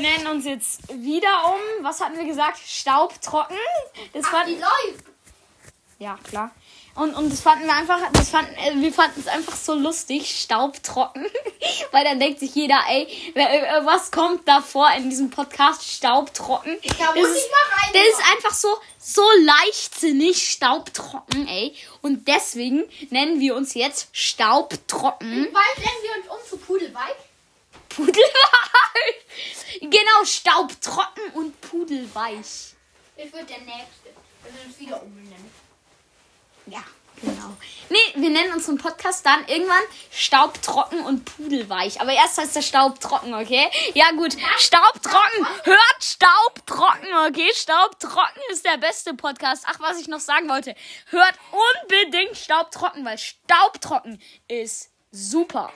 wir nennen uns jetzt wieder um. Was hatten wir gesagt? Staubtrocken. Das Ach, die fanden, läuft. ja, klar. Und, und das fanden wir einfach, das fanden, äh, wir fanden es einfach so lustig, staubtrocken. Weil dann denkt sich jeder, ey, wer- äh, was kommt da vor in diesem Podcast? Staubtrocken. Da muss Das ich ist- rein. Das ist einfach so, so leichtsinnig staubtrocken, ey. Und deswegen nennen wir uns jetzt Staubtrocken. Bald nennen wir uns um zu Pudelweib. Pudelweich. Genau, staubtrocken und pudelweich. Das wird der nächste. Wir uns wieder umbenennen. Ja, genau. Nee, wir nennen unseren Podcast dann irgendwann Staubtrocken und pudelweich. Aber erst heißt der Staubtrocken, okay? Ja, gut. Staubtrocken. Hört Staubtrocken, okay? Staubtrocken ist der beste Podcast. Ach, was ich noch sagen wollte. Hört unbedingt Staubtrocken, weil Staubtrocken ist super.